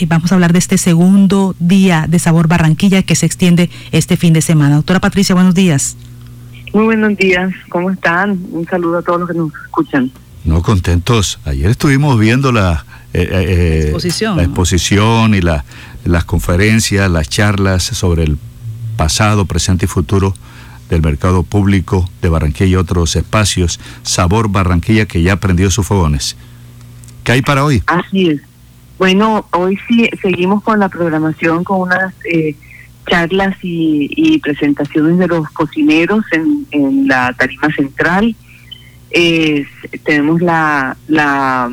eh, vamos a hablar de este segundo día de Sabor Barranquilla que se extiende este fin de semana. Doctora Patricia, buenos días. Muy buenos días, ¿cómo están? Un saludo a todos los que nos escuchan. No, contentos. Ayer estuvimos viendo la, eh, eh, exposición. la exposición y la, las conferencias, las charlas sobre el pasado, presente y futuro del mercado público de Barranquilla y otros espacios. Sabor Barranquilla que ya prendió sus fogones. ¿Qué hay para hoy? Así es. Bueno, hoy sí seguimos con la programación con unas eh, charlas y, presentaciones de los cocineros en, la tarima central. tenemos la, la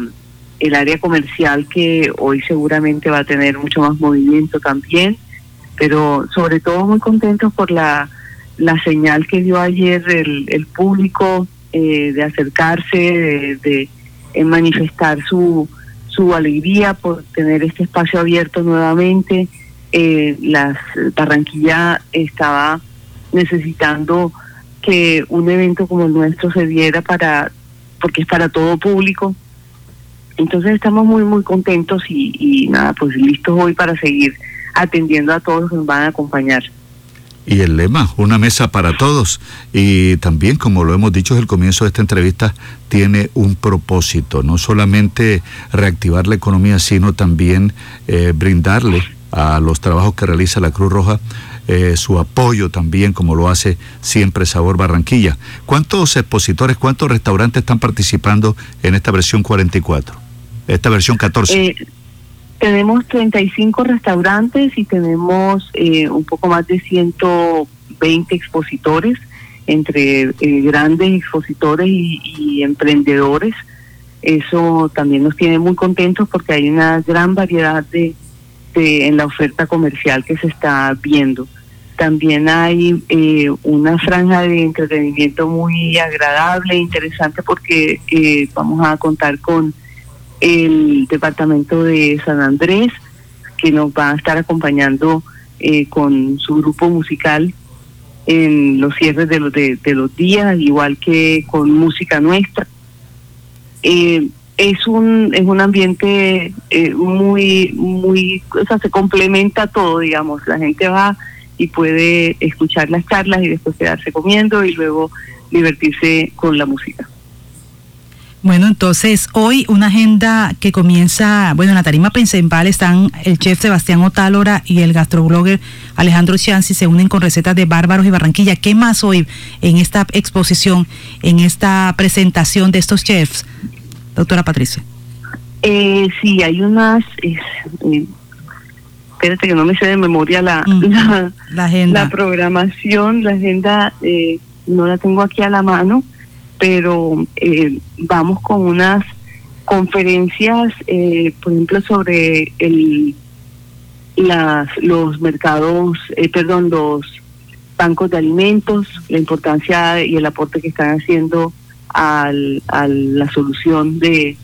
el área comercial que hoy seguramente va a tener mucho más movimiento también, pero sobre todo muy contentos por la, la señal que dio ayer el, el público eh, de acercarse, de manifestar su su alegría por tener este espacio abierto nuevamente. Eh, las Barranquilla estaba necesitando que un evento como el nuestro se diera para, porque es para todo público. Entonces estamos muy, muy contentos y, y nada, pues listos hoy para seguir atendiendo a todos los que nos van a acompañar y el lema, una mesa para todos. Y también, como lo hemos dicho desde el comienzo de esta entrevista, tiene un propósito, no solamente reactivar la economía, sino también eh, brindarle a los trabajos que realiza la Cruz Roja eh, su apoyo también, como lo hace siempre Sabor Barranquilla. ¿Cuántos expositores, cuántos restaurantes están participando en esta versión 44? Esta versión 14. Tenemos 35 restaurantes y tenemos eh, un poco más de 120 expositores, entre eh, grandes expositores y, emprendedores. Eso también nos tiene muy contentos porque hay una gran variedad de, en la oferta comercial que se está viendo. También hay eh, una franja de entretenimiento muy agradable, e interesante porque vamos a contar con el departamento de San Andrés, que nos va a estar acompañando eh, con su grupo musical en los cierres de los, de, los días, igual que con música nuestra. Eh, es un es un ambiente eh, muy muy o sea se complementa todo digamos la gente va y puede escuchar las charlas y después quedarse comiendo y luego divertirse con la música bueno, entonces hoy una agenda que comienza, bueno, en la tarima principal están el chef Sebastián Otálora y el gastroblogger Alejandro Chansi, se unen con recetas de Bárbaros y Barranquilla. ¿Qué más hoy en esta exposición, en esta presentación de estos chefs, doctora Patricia? Eh, sí, hay unas, eh, espérate que no me sé de memoria la, mm, la, agenda. La programación, la agenda eh, no la tengo aquí a la mano pero eh, vamos con unas conferencias, eh, por ejemplo, sobre el, las, los mercados, eh, perdón, los bancos de alimentos, la importancia y el aporte que están haciendo al, a la solución de,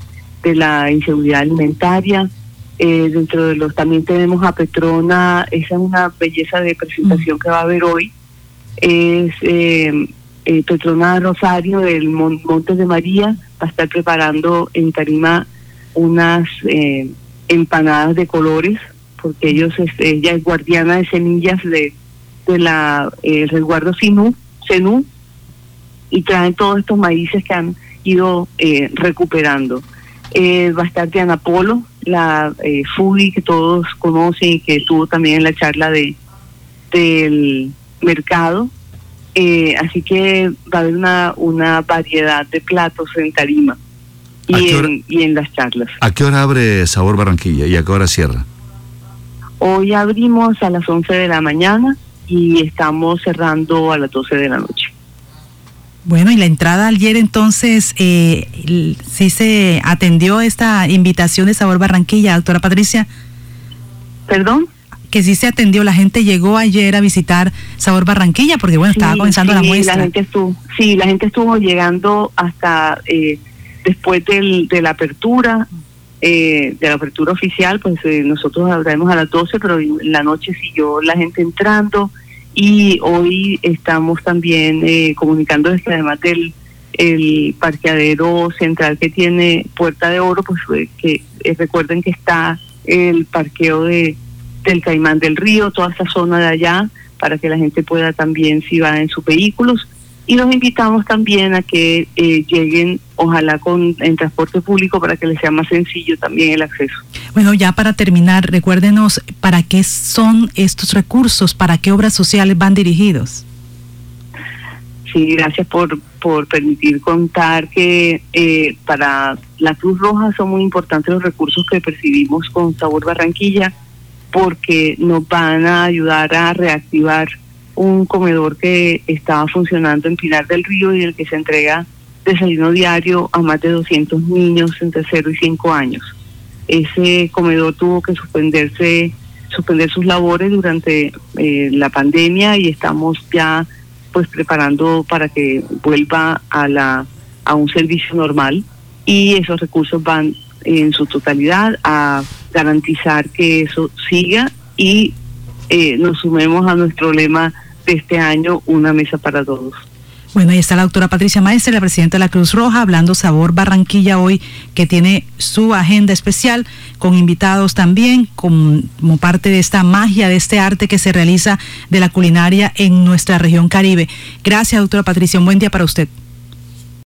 de la inseguridad alimentaria. dentro de los también tenemos a Petrona, esa es una belleza de presentación que va a haber hoy. Es eh, Petrona Rosario del Montes de María va a estar preparando en Tarima unas eh, empanadas de colores, porque ellos este, ella es guardiana de semillas de, de la eh, resguardo Sinú, Senú, y traen todos estos maíces que han ido eh, recuperando. va a estar Diana Polo, la foodie que todos conocen y que estuvo también en la charla de del mercado eh, así que va a haber una, una variedad de platos en tarima y en, y en las charlas. ¿A qué hora abre Sabor Barranquilla y a qué hora cierra? Hoy abrimos a las 11 de la mañana y estamos cerrando a las 12 de la noche. Bueno, y la entrada ayer entonces, eh, ¿sí se atendió esta invitación de Sabor Barranquilla, doctora Patricia? ¿Perdón? Que sí se atendió. La gente llegó ayer a visitar Sabor Barranquilla porque, bueno, estaba comenzando la muestra. La gente estuvo, sí, la gente estuvo llegando hasta eh, después del, de la apertura, eh, de la apertura oficial, pues eh, nosotros abrimos a las 12, pero en la noche siguió la gente entrando y hoy estamos también comunicando que además del el parqueadero central que tiene Puerta de Oro, pues que recuerden que está el parqueo de del Caimán del Río, toda esta zona de allá, para que la gente pueda también, si va en sus vehículos, y los invitamos también a que eh, lleguen, ojalá con en transporte público, para que les sea más sencillo también el acceso. Bueno, ya para terminar, recuérdenos para qué son estos recursos, para qué obras sociales van dirigidos. Sí, gracias por, por permitir contar que eh, para la Cruz Roja son muy importantes los recursos que percibimos con Sabor Barranquilla, porque nos van a ayudar a reactivar un comedor que estaba funcionando en Pinar del Río y el que se entrega desayuno diario a más de 200 niños entre 0 y 5 años. Ese comedor tuvo que suspenderse, suspender sus labores durante eh, la pandemia y estamos ya pues preparando para que vuelva a la a un servicio normal y esos recursos van en su totalidad a garantizar que eso siga y eh, nos sumemos a nuestro lema de este año, una mesa para todos. Bueno, ahí está la doctora Patricia Maestre, la presidenta de la Cruz Roja, hablando Sabor Barranquilla hoy, que tiene su agenda especial, con invitados también, como parte de esta magia, de este arte que se realiza de la culinaria en nuestra región Caribe. Gracias, doctora Patricia. Un buen día para usted.